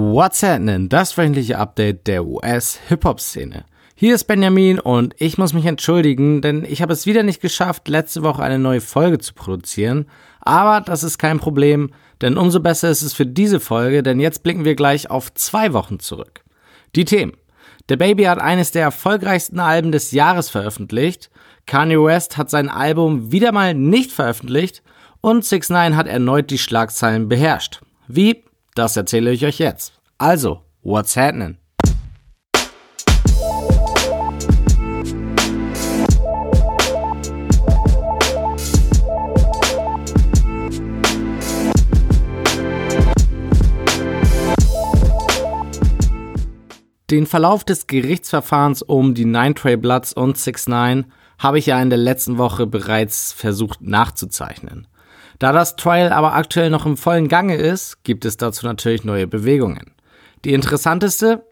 What's happening? Das wöchentliche Update der US-Hip-Hop-Szene. Hier ist Benjamin und ich muss mich entschuldigen, denn ich habe es wieder nicht geschafft, letzte Woche eine neue Folge zu produzieren. Aber das ist kein Problem, denn umso besser ist es für diese Folge, denn jetzt blicken wir gleich auf zwei Wochen zurück. Die Themen. Der Baby hat eines der erfolgreichsten Alben des Jahres veröffentlicht, Kanye West hat sein Album wieder mal nicht veröffentlicht und 6 9 hat erneut die Schlagzeilen beherrscht. Wie? Das erzähle ich euch jetzt. Also, what's happening? Den Verlauf des Gerichtsverfahrens um die Nine Tray Bloods und 6 9 habe ich ja in der letzten Woche bereits versucht nachzuzeichnen. Da das Trial aber aktuell noch im vollen Gange ist, gibt es dazu natürlich neue Bewegungen. Die interessanteste?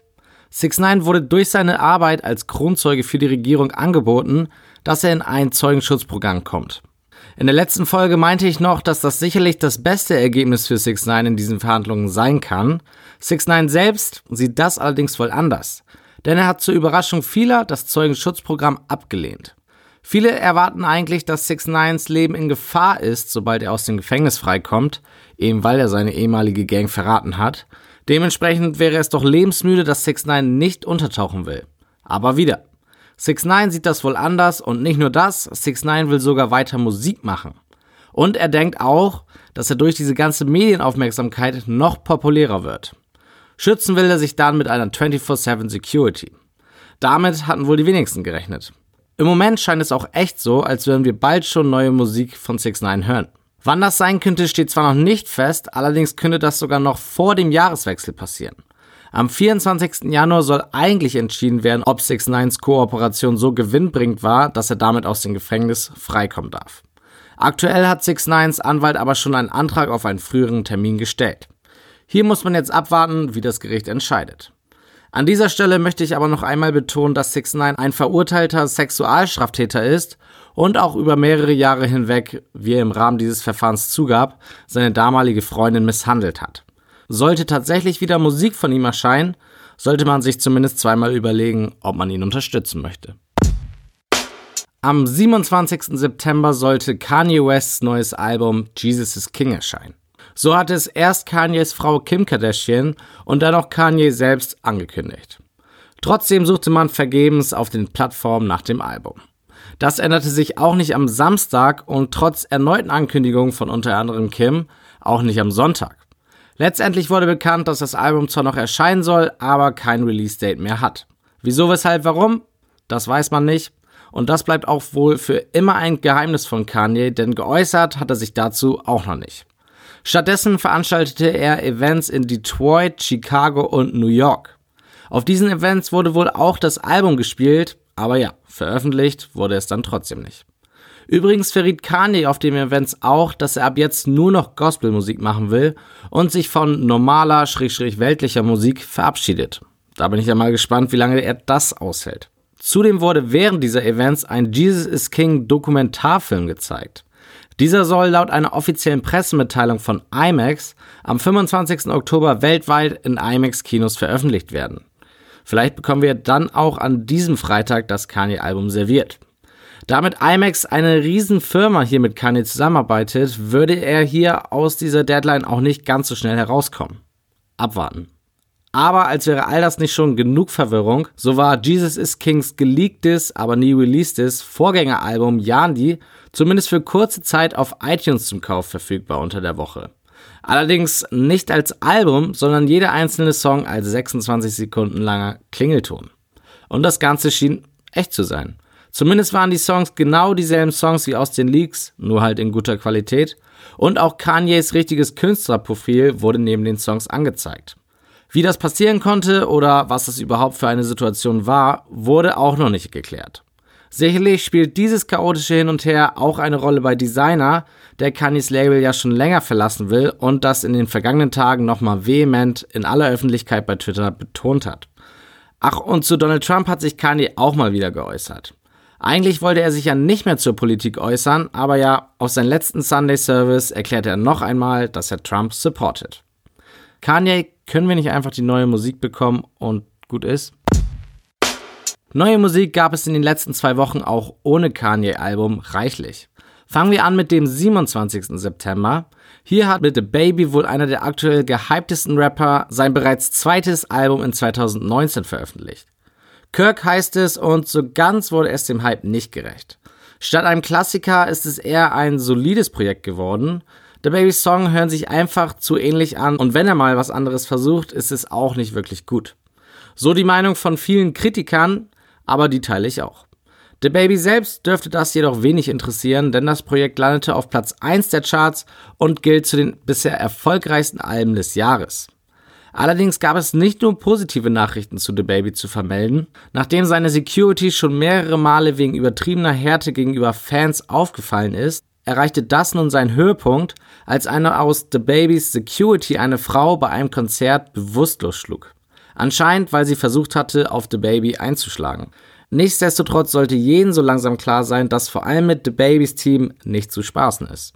6 9 wurde durch seine Arbeit als Kronzeuge für die Regierung angeboten, dass er in ein Zeugenschutzprogramm kommt. In der letzten Folge meinte ich noch, dass das sicherlich das beste Ergebnis für 6 9 in diesen Verhandlungen sein kann. 6 9 selbst sieht das allerdings wohl anders, denn er hat zur Überraschung vieler das Zeugenschutzprogramm abgelehnt. Viele erwarten eigentlich, dass 6 9s Leben in Gefahr ist, sobald er aus dem Gefängnis freikommt, eben weil er seine ehemalige Gang verraten hat. Dementsprechend wäre es doch lebensmüde, dass 6 9 nicht untertauchen will. Aber wieder. 6 9 sieht das wohl anders und nicht nur das, 6 9 will sogar weiter Musik machen. Und er denkt auch, dass er durch diese ganze Medienaufmerksamkeit noch populärer wird. Schützen will er sich dann mit einer 24-7 Security. Damit hatten wohl die wenigsten gerechnet. Im Moment scheint es auch echt so, als würden wir bald schon neue Musik von 6 9 hören. Wann das sein könnte, steht zwar noch nicht fest, allerdings könnte das sogar noch vor dem Jahreswechsel passieren. Am 24. Januar soll eigentlich entschieden werden, ob 6 9s Kooperation so gewinnbringend war, dass er damit aus dem Gefängnis freikommen darf. Aktuell hat 6 9s Anwalt aber schon einen Antrag auf einen früheren Termin gestellt. Hier muss man jetzt abwarten, wie das Gericht entscheidet. An dieser Stelle möchte ich aber noch einmal betonen, dass 6 9 ein verurteilter Sexualstraftäter ist und auch über mehrere Jahre hinweg, wie er im Rahmen dieses Verfahrens zugab, seine damalige Freundin misshandelt hat. Sollte tatsächlich wieder Musik von ihm erscheinen, sollte man sich zumindest zweimal überlegen, ob man ihn unterstützen möchte. Am 27. September sollte Kanye Wests neues Album Jesus is King erscheinen. So hatte es erst Kanyes Frau Kim Kardashian und dann auch Kanye selbst angekündigt. Trotzdem suchte man vergebens auf den Plattformen nach dem Album. Das änderte sich auch nicht am Samstag und trotz erneuten Ankündigungen von unter anderem Kim auch nicht am Sonntag. Letztendlich wurde bekannt, dass das Album zwar noch erscheinen soll, aber kein Release-Date mehr hat. Wieso, weshalb, warum? Das weiß man nicht. Und das bleibt auch wohl für immer ein Geheimnis von Kanye, denn geäußert hat er sich dazu auch noch nicht. Stattdessen veranstaltete er Events in Detroit, Chicago und New York. Auf diesen Events wurde wohl auch das Album gespielt, aber ja, veröffentlicht wurde es dann trotzdem nicht. Übrigens verriet Kanye auf den Events auch, dass er ab jetzt nur noch Gospelmusik machen will und sich von normaler, schräg, weltlicher Musik verabschiedet. Da bin ich ja mal gespannt, wie lange er das aushält. Zudem wurde während dieser Events ein Jesus is King Dokumentarfilm gezeigt. Dieser soll laut einer offiziellen Pressemitteilung von IMAX am 25. Oktober weltweit in IMAX-Kinos veröffentlicht werden. Vielleicht bekommen wir dann auch an diesem Freitag das Kanye-Album serviert. Damit IMAX eine Riesenfirma hier mit Kanye zusammenarbeitet, würde er hier aus dieser Deadline auch nicht ganz so schnell herauskommen. Abwarten. Aber als wäre all das nicht schon genug Verwirrung, so war Jesus is Kings geleaktes, aber nie releasedes Vorgängeralbum Yandi zumindest für kurze Zeit auf iTunes zum Kauf verfügbar unter der Woche. Allerdings nicht als Album, sondern jeder einzelne Song als 26 Sekunden langer Klingelton. Und das Ganze schien echt zu sein. Zumindest waren die Songs genau dieselben Songs wie aus den Leaks, nur halt in guter Qualität. Und auch Kanyes richtiges Künstlerprofil wurde neben den Songs angezeigt. Wie das passieren konnte oder was das überhaupt für eine Situation war, wurde auch noch nicht geklärt. Sicherlich spielt dieses chaotische Hin und Her auch eine Rolle bei Designer, der Kanyes Label ja schon länger verlassen will und das in den vergangenen Tagen nochmal vehement in aller Öffentlichkeit bei Twitter betont hat. Ach, und zu Donald Trump hat sich Kanye auch mal wieder geäußert. Eigentlich wollte er sich ja nicht mehr zur Politik äußern, aber ja, auf seinem letzten Sunday Service erklärte er noch einmal, dass er Trump supportet. Kanye Können wir nicht einfach die neue Musik bekommen und gut ist? Neue Musik gab es in den letzten zwei Wochen auch ohne Kanye-Album reichlich. Fangen wir an mit dem 27. September. Hier hat mit The Baby wohl einer der aktuell gehyptesten Rapper sein bereits zweites Album in 2019 veröffentlicht. Kirk heißt es und so ganz wurde es dem Hype nicht gerecht. Statt einem Klassiker ist es eher ein solides Projekt geworden. The Baby's Song hören sich einfach zu ähnlich an und wenn er mal was anderes versucht, ist es auch nicht wirklich gut. So die Meinung von vielen Kritikern, aber die teile ich auch. The Baby selbst dürfte das jedoch wenig interessieren, denn das Projekt landete auf Platz 1 der Charts und gilt zu den bisher erfolgreichsten Alben des Jahres. Allerdings gab es nicht nur positive Nachrichten zu The Baby zu vermelden. Nachdem seine Security schon mehrere Male wegen übertriebener Härte gegenüber Fans aufgefallen ist, erreichte das nun seinen Höhepunkt, als einer aus The Babys Security eine Frau bei einem Konzert bewusstlos schlug. Anscheinend, weil sie versucht hatte, auf The Baby einzuschlagen. Nichtsdestotrotz sollte jeden so langsam klar sein, dass vor allem mit The Babys Team nicht zu spaßen ist.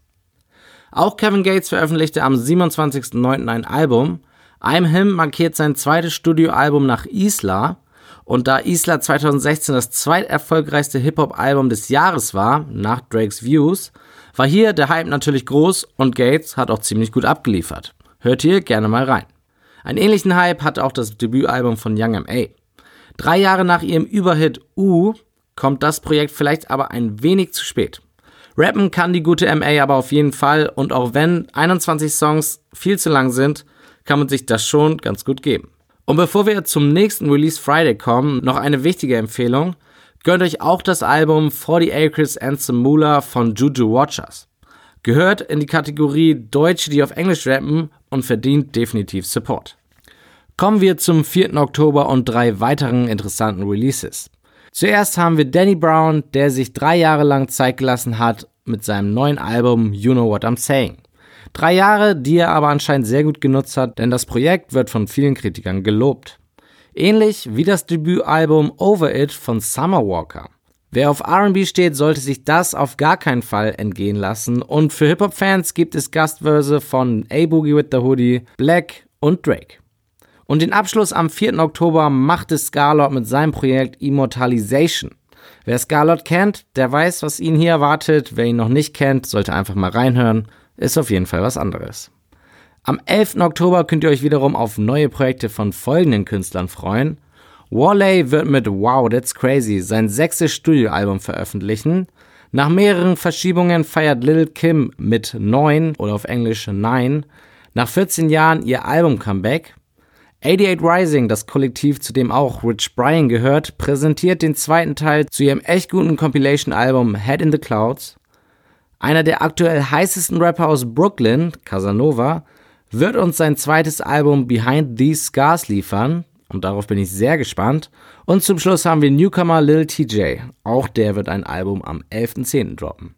Auch Kevin Gates veröffentlichte am 27.09. ein Album, I'm Him markiert sein zweites Studioalbum nach Isla. Und da Isla 2016 das zweiterfolgreichste Hip-Hop-Album des Jahres war, nach Drakes Views, war hier der Hype natürlich groß und Gates hat auch ziemlich gut abgeliefert. Hört hier gerne mal rein. Einen ähnlichen Hype hat auch das Debütalbum von Young M.A. Drei Jahre nach ihrem Überhit U kommt das Projekt vielleicht aber ein wenig zu spät. Rappen kann die gute MA aber auf jeden Fall und auch wenn 21 Songs viel zu lang sind, kann man sich das schon ganz gut geben. Und bevor wir zum nächsten Release Friday kommen, noch eine wichtige Empfehlung. Gönnt euch auch das Album 40 Acres and some Moolah von Juju Watchers. Gehört in die Kategorie Deutsche, die auf Englisch rappen und verdient definitiv Support. Kommen wir zum 4. Oktober und drei weiteren interessanten Releases. Zuerst haben wir Danny Brown, der sich drei Jahre lang Zeit gelassen hat mit seinem neuen Album You Know What I'm Saying. Drei Jahre, die er aber anscheinend sehr gut genutzt hat, denn das Projekt wird von vielen Kritikern gelobt. Ähnlich wie das Debütalbum Over It von Summer Walker. Wer auf RB steht, sollte sich das auf gar keinen Fall entgehen lassen. Und für Hip-Hop-Fans gibt es Gastverse von A Boogie with the Hoodie, Black und Drake. Und den Abschluss am 4. Oktober machte Scarlett mit seinem Projekt Immortalization. Wer Scarlett kennt, der weiß, was ihn hier erwartet. Wer ihn noch nicht kennt, sollte einfach mal reinhören ist auf jeden Fall was anderes. Am 11. Oktober könnt ihr euch wiederum auf neue Projekte von folgenden Künstlern freuen. Wally wird mit Wow, That's Crazy sein sechstes Studioalbum veröffentlichen. Nach mehreren Verschiebungen feiert Lil Kim mit 9 oder auf Englisch 9 nach 14 Jahren ihr Album-Comeback. 88 Rising, das Kollektiv, zu dem auch Rich Brian gehört, präsentiert den zweiten Teil zu ihrem echt guten Compilation-Album Head in the Clouds. Einer der aktuell heißesten Rapper aus Brooklyn, Casanova, wird uns sein zweites Album Behind These Scars liefern. Und darauf bin ich sehr gespannt. Und zum Schluss haben wir Newcomer Lil TJ. Auch der wird ein Album am 11.10. droppen.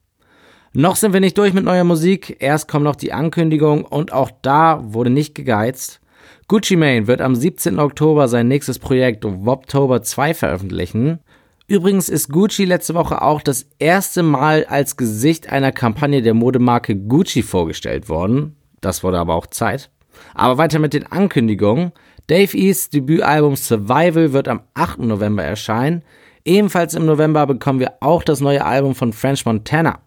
Noch sind wir nicht durch mit neuer Musik. Erst kommt noch die Ankündigung und auch da wurde nicht gegeizt. Gucci Mane wird am 17. Oktober sein nächstes Projekt Woptober 2 veröffentlichen. Übrigens ist Gucci letzte Woche auch das erste Mal als Gesicht einer Kampagne der Modemarke Gucci vorgestellt worden. Das wurde aber auch Zeit. Aber weiter mit den Ankündigungen. Dave Easts Debütalbum Survival wird am 8. November erscheinen. Ebenfalls im November bekommen wir auch das neue Album von French Montana.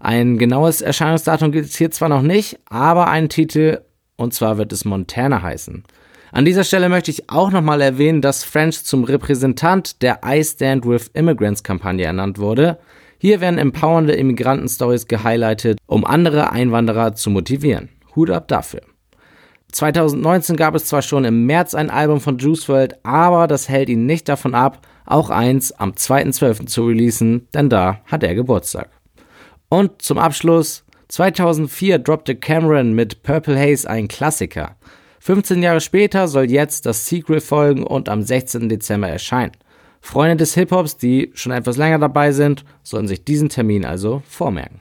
Ein genaues Erscheinungsdatum gibt es hier zwar noch nicht, aber einen Titel, und zwar wird es Montana heißen. An dieser Stelle möchte ich auch nochmal erwähnen, dass French zum Repräsentant der I Stand With Immigrants Kampagne ernannt wurde. Hier werden empowernde Immigranten-Stories gehighlightet, um andere Einwanderer zu motivieren. Hut ab dafür. 2019 gab es zwar schon im März ein Album von Juice WRLD, aber das hält ihn nicht davon ab, auch eins am 2.12. zu releasen, denn da hat er Geburtstag. Und zum Abschluss, 2004 droppte Cameron mit Purple Haze ein Klassiker. 15 Jahre später soll jetzt das Sequel folgen und am 16. Dezember erscheinen. Freunde des Hip-Hops, die schon etwas länger dabei sind, sollen sich diesen Termin also vormerken.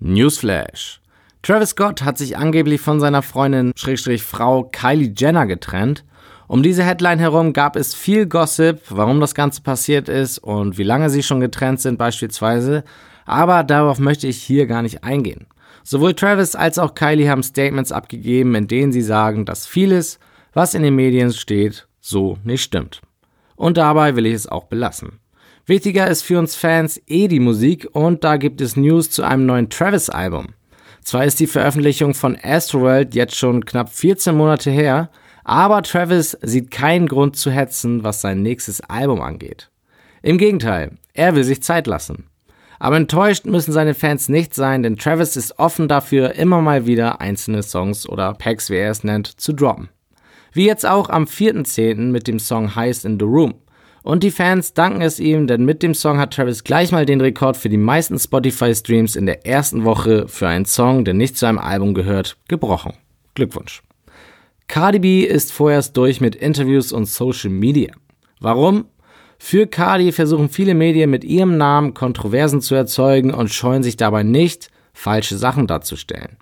Newsflash. Travis Scott hat sich angeblich von seiner Freundin Schrägstrich Frau Kylie Jenner getrennt. Um diese Headline herum gab es viel Gossip, warum das Ganze passiert ist und wie lange sie schon getrennt sind beispielsweise, aber darauf möchte ich hier gar nicht eingehen. Sowohl Travis als auch Kylie haben Statements abgegeben, in denen sie sagen, dass vieles, was in den Medien steht, so nicht stimmt. Und dabei will ich es auch belassen. Wichtiger ist für uns Fans eh die Musik und da gibt es News zu einem neuen Travis-Album. Zwar ist die Veröffentlichung von Astroworld jetzt schon knapp 14 Monate her, aber Travis sieht keinen Grund zu hetzen, was sein nächstes Album angeht. Im Gegenteil, er will sich Zeit lassen. Aber enttäuscht müssen seine Fans nicht sein, denn Travis ist offen dafür, immer mal wieder einzelne Songs oder Packs, wie er es nennt, zu droppen. Wie jetzt auch am 4.10. mit dem Song Heist in the Room. Und die Fans danken es ihm, denn mit dem Song hat Travis gleich mal den Rekord für die meisten Spotify-Streams in der ersten Woche für einen Song, der nicht zu einem Album gehört, gebrochen. Glückwunsch. Cardi B ist vorerst durch mit Interviews und Social Media. Warum? Für Cardi versuchen viele Medien mit ihrem Namen Kontroversen zu erzeugen und scheuen sich dabei nicht, falsche Sachen darzustellen.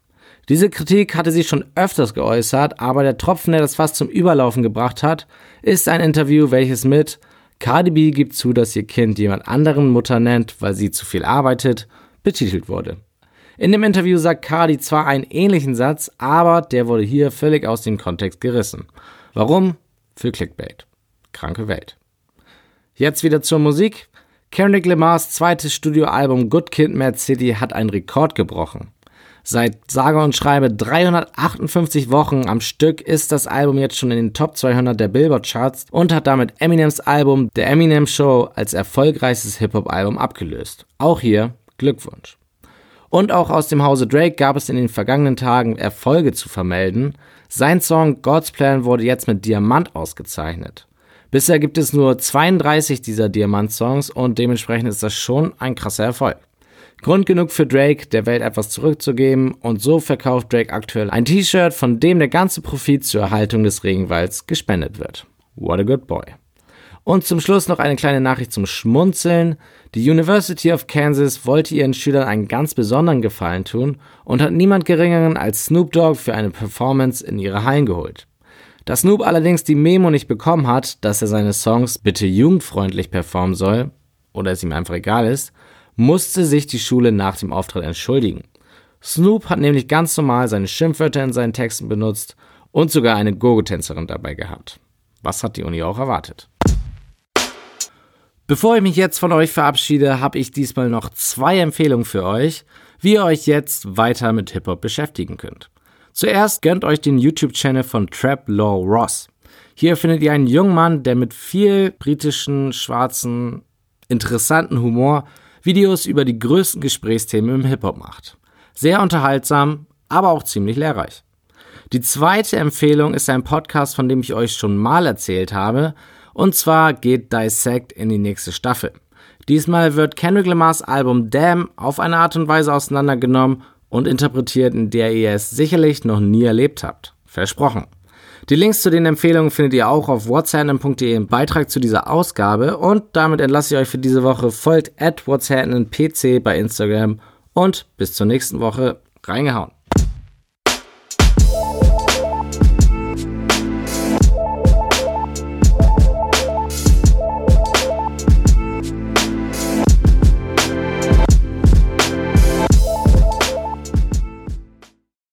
Diese Kritik hatte sie schon öfters geäußert, aber der Tropfen, der das fast zum Überlaufen gebracht hat, ist ein Interview, welches mit Cardi B gibt zu, dass ihr Kind jemand anderen Mutter nennt, weil sie zu viel arbeitet, betitelt wurde. In dem Interview sagt Cardi zwar einen ähnlichen Satz, aber der wurde hier völlig aus dem Kontext gerissen. Warum? Für Clickbait. Kranke Welt. Jetzt wieder zur Musik. Kendrick Lamars zweites Studioalbum Good Kid, Mad City hat einen Rekord gebrochen. Seit sage und schreibe 358 Wochen am Stück ist das Album jetzt schon in den Top 200 der Billboard Charts und hat damit Eminems Album The Eminem Show als erfolgreichstes Hip-Hop-Album abgelöst. Auch hier Glückwunsch. Und auch aus dem Hause Drake gab es in den vergangenen Tagen Erfolge zu vermelden. Sein Song God's Plan wurde jetzt mit Diamant ausgezeichnet. Bisher gibt es nur 32 dieser Diamant-Songs und dementsprechend ist das schon ein krasser Erfolg. Grund genug für Drake, der Welt etwas zurückzugeben und so verkauft Drake aktuell ein T-Shirt, von dem der ganze Profit zur Erhaltung des Regenwalds gespendet wird. What a good boy. Und zum Schluss noch eine kleine Nachricht zum Schmunzeln. Die University of Kansas wollte ihren Schülern einen ganz besonderen Gefallen tun und hat niemand geringeren als Snoop Dogg für eine Performance in ihre Hallen geholt. Da Snoop allerdings die Memo nicht bekommen hat, dass er seine Songs bitte jugendfreundlich performen soll, oder es ihm einfach egal ist, musste sich die Schule nach dem Auftritt entschuldigen. Snoop hat nämlich ganz normal seine Schimpfwörter in seinen Texten benutzt und sogar eine Gogo-Tänzerin dabei gehabt. Was hat die Uni auch erwartet? Bevor ich mich jetzt von euch verabschiede, habe ich diesmal noch zwei Empfehlungen für euch, wie ihr euch jetzt weiter mit Hip-Hop beschäftigen könnt. Zuerst gönnt euch den YouTube-Channel von Trap Law Ross. Hier findet ihr einen jungen Mann, der mit viel britischen, schwarzen, interessanten Humor Videos über die größten Gesprächsthemen im Hip-Hop macht. Sehr unterhaltsam, aber auch ziemlich lehrreich. Die zweite Empfehlung ist ein Podcast, von dem ich euch schon mal erzählt habe, und zwar geht Dissect in die nächste Staffel. Diesmal wird Kendrick Lamars Album Damn auf eine Art und Weise auseinandergenommen und interpretiert, in der ihr es sicherlich noch nie erlebt habt. Versprochen. Die Links zu den Empfehlungen findet ihr auch auf whatsapp.de im Beitrag zu dieser Ausgabe und damit entlasse ich euch für diese Woche. Folgt at whatsappnpc bei Instagram und bis zur nächsten Woche. Reingehauen.